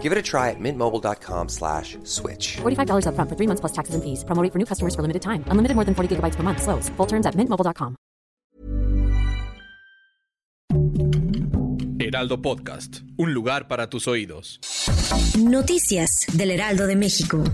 Give it a try at mintmobile.com slash switch. $45 upfront for three months plus taxes and fees. Promo rate for new customers for limited time. Unlimited more than 40 gigabytes per month. Slows. Full terms at mintmobile.com. Heraldo Podcast, un lugar para tus oídos. Noticias del Heraldo de México.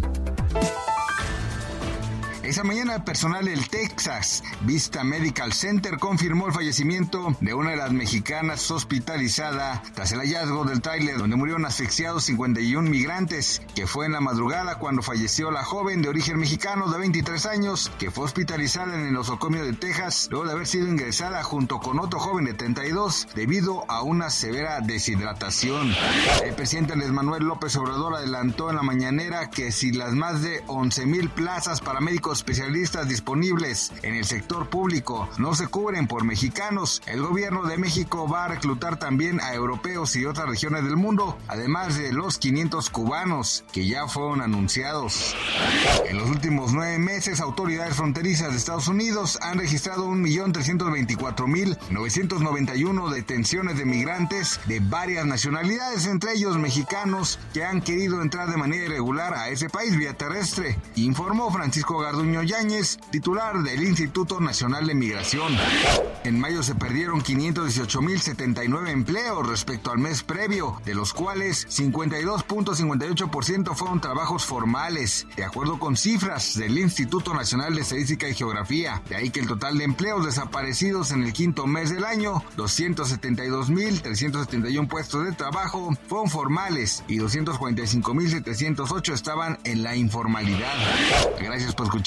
Esa mañana, personal del Texas Vista Medical Center confirmó el fallecimiento de una de las mexicanas hospitalizada tras el hallazgo del tráiler donde murieron asfixiados 51 migrantes, que fue en la madrugada cuando falleció la joven de origen mexicano de 23 años, que fue hospitalizada en el nosocomio de Texas luego de haber sido ingresada junto con otro joven de 32 debido a una severa deshidratación. El presidente Andrés Manuel López Obrador adelantó en la mañanera que si las más de 11 mil plazas para médicos especialistas disponibles en el sector público no se cubren por mexicanos, el gobierno de México va a reclutar también a europeos y otras regiones del mundo, además de los 500 cubanos que ya fueron anunciados. En los últimos nueve meses, autoridades fronterizas de Estados Unidos han registrado 1.324.991 detenciones de migrantes de varias nacionalidades, entre ellos mexicanos que han querido entrar de manera irregular a ese país vía terrestre, informó Francisco Garduño Yáñez, titular del Instituto Nacional de Migración. En mayo se perdieron 518.079 empleos respecto al mes previo, de los cuales 52.58% fueron trabajos formales, de acuerdo con cifras del Instituto Nacional de Estadística y Geografía. De ahí que el total de empleos desaparecidos en el quinto mes del año, 272.371 puestos de trabajo, fueron formales y 245.708 estaban en la informalidad. Gracias por